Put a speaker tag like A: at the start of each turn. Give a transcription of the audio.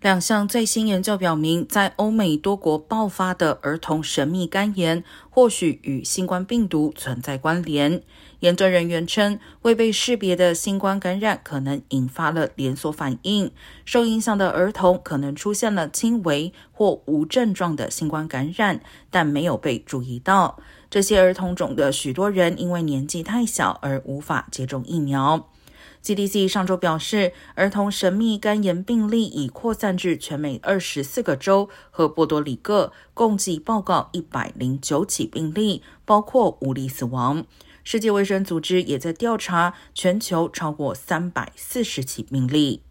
A: 两项最新研究表明，在欧美多国爆发的儿童神秘肝炎或许与新冠病毒存在关联。研究人员称，未被识别的新冠感染可能引发了连锁反应，受影响的儿童可能出现了轻微或无症状的新冠感染，但没有被注意到。这些儿童中的许多人因为年纪太小而无法接种疫苗。CDC 上周表示，儿童神秘肝炎病例已扩散至全美二十四个州和波多黎各，共计报告一百零九起病例，包括五例死亡。世界卫生组织也在调查全球超过三百四十起病例。